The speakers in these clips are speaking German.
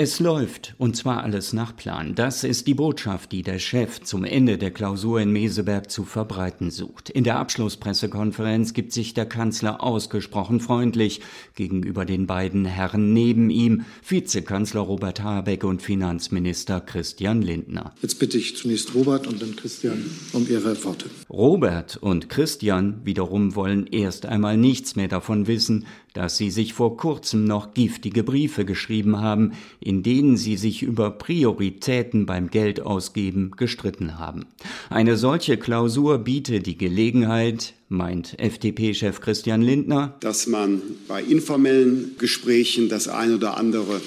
Es läuft, und zwar alles nach Plan. Das ist die Botschaft, die der Chef zum Ende der Klausur in Meseberg zu verbreiten sucht. In der Abschlusspressekonferenz gibt sich der Kanzler ausgesprochen freundlich gegenüber den beiden Herren neben ihm, Vizekanzler Robert Habeck und Finanzminister Christian Lindner. Jetzt bitte ich zunächst Robert und dann Christian um ihre Worte. Robert und Christian wiederum wollen erst einmal nichts mehr davon wissen, dass sie sich vor kurzem noch giftige Briefe geschrieben haben, in denen sie sich über Prioritäten beim Geldausgeben gestritten haben. Eine solche Klausur biete die Gelegenheit, meint FDP-Chef Christian Lindner, dass man bei informellen Gesprächen das ein oder andere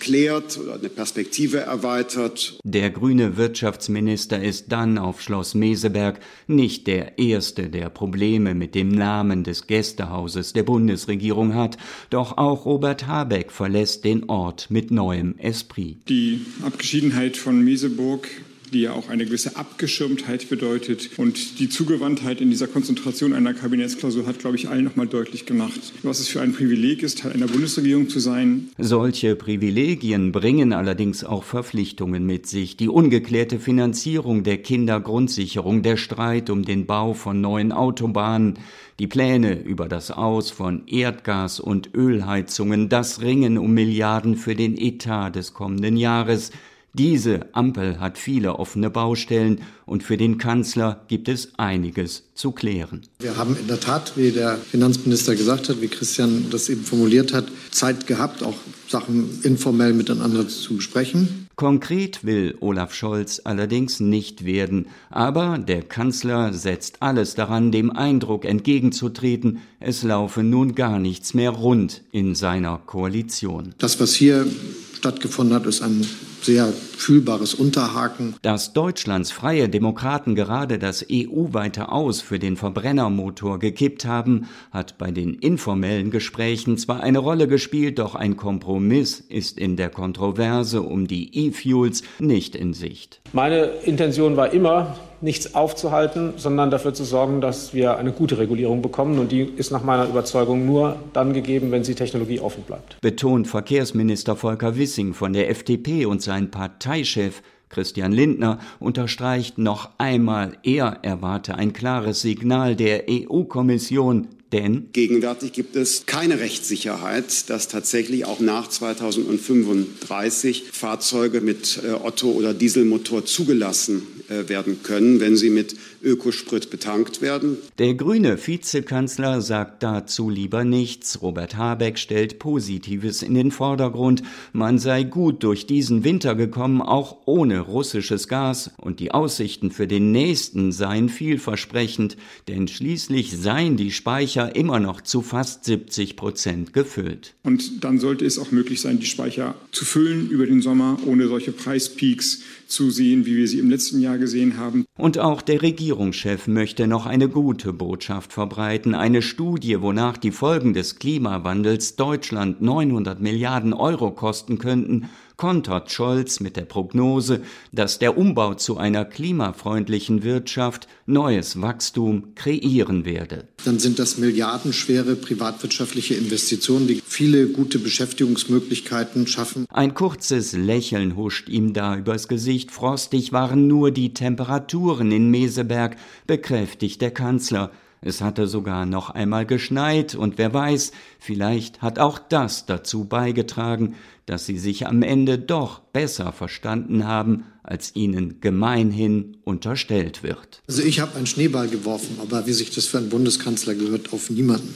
klärt oder eine Perspektive erweitert. Der grüne Wirtschaftsminister ist dann auf Schloss Meseberg nicht der erste, der Probleme mit dem Namen des Gästehauses der Bundesregierung hat, doch auch Robert Habeck verlässt den Ort mit neuem Esprit. Die Abgeschiedenheit von Meseburg die ja auch eine gewisse Abgeschirmtheit bedeutet. Und die Zugewandtheit in dieser Konzentration einer Kabinettsklausur hat, glaube ich, allen nochmal deutlich gemacht, was es für ein Privileg ist, Teil einer Bundesregierung zu sein. Solche Privilegien bringen allerdings auch Verpflichtungen mit sich. Die ungeklärte Finanzierung der Kindergrundsicherung, der Streit um den Bau von neuen Autobahnen, die Pläne über das Aus von Erdgas- und Ölheizungen, das Ringen um Milliarden für den Etat des kommenden Jahres, diese Ampel hat viele offene Baustellen und für den Kanzler gibt es einiges zu klären. Wir haben in der Tat, wie der Finanzminister gesagt hat, wie Christian das eben formuliert hat, Zeit gehabt, auch Sachen informell miteinander zu besprechen. Konkret will Olaf Scholz allerdings nicht werden, aber der Kanzler setzt alles daran, dem Eindruck entgegenzutreten, es laufe nun gar nichts mehr rund in seiner Koalition. Das, was hier stattgefunden hat, ist ein sehr fühlbares Unterhaken. Dass Deutschlands freie Demokraten gerade das EU-weite Aus für den Verbrennermotor gekippt haben, hat bei den informellen Gesprächen zwar eine Rolle gespielt, doch ein Kompromiss ist in der Kontroverse um die E-Fuels nicht in Sicht. Meine Intention war immer, nichts aufzuhalten, sondern dafür zu sorgen, dass wir eine gute Regulierung bekommen. Und die ist nach meiner Überzeugung nur dann gegeben, wenn sie technologieoffen bleibt. Betont Verkehrsminister Volker Wissing von der FDP und sein Parteichef Christian Lindner unterstreicht noch einmal, er erwarte ein klares Signal der EU-Kommission, denn gegenwärtig gibt es keine Rechtssicherheit, dass tatsächlich auch nach 2035 Fahrzeuge mit äh, Otto- oder Dieselmotor zugelassen äh, werden können, wenn sie mit Ökosprit betankt werden. Der grüne Vizekanzler sagt dazu lieber nichts. Robert Habeck stellt Positives in den Vordergrund. Man sei gut durch diesen Winter gekommen, auch ohne russisches Gas. Und die Aussichten für den nächsten seien vielversprechend, denn schließlich seien die Speicher immer noch zu fast 70 Prozent gefüllt. Und dann sollte es auch möglich sein, die Speicher zu füllen über den Sommer, ohne solche Preispeaks zu sehen, wie wir sie im letzten Jahr gesehen haben. Und auch der Regierungschef möchte noch eine gute Botschaft verbreiten, eine Studie, wonach die Folgen des Klimawandels Deutschland 900 Milliarden Euro kosten könnten, kontert Scholz mit der Prognose, dass der Umbau zu einer klimafreundlichen Wirtschaft neues Wachstum kreieren werde. Dann sind das milliardenschwere privatwirtschaftliche Investitionen, die viele gute Beschäftigungsmöglichkeiten schaffen. Ein kurzes Lächeln huscht ihm da übers Gesicht. Frostig waren nur die Temperaturen in Meseberg, bekräftigt der Kanzler. Es hatte sogar noch einmal geschneit und wer weiß, vielleicht hat auch das dazu beigetragen, dass sie sich am Ende doch besser verstanden haben, als ihnen gemeinhin unterstellt wird. Also ich habe einen Schneeball geworfen, aber wie sich das für einen Bundeskanzler gehört, auf niemanden.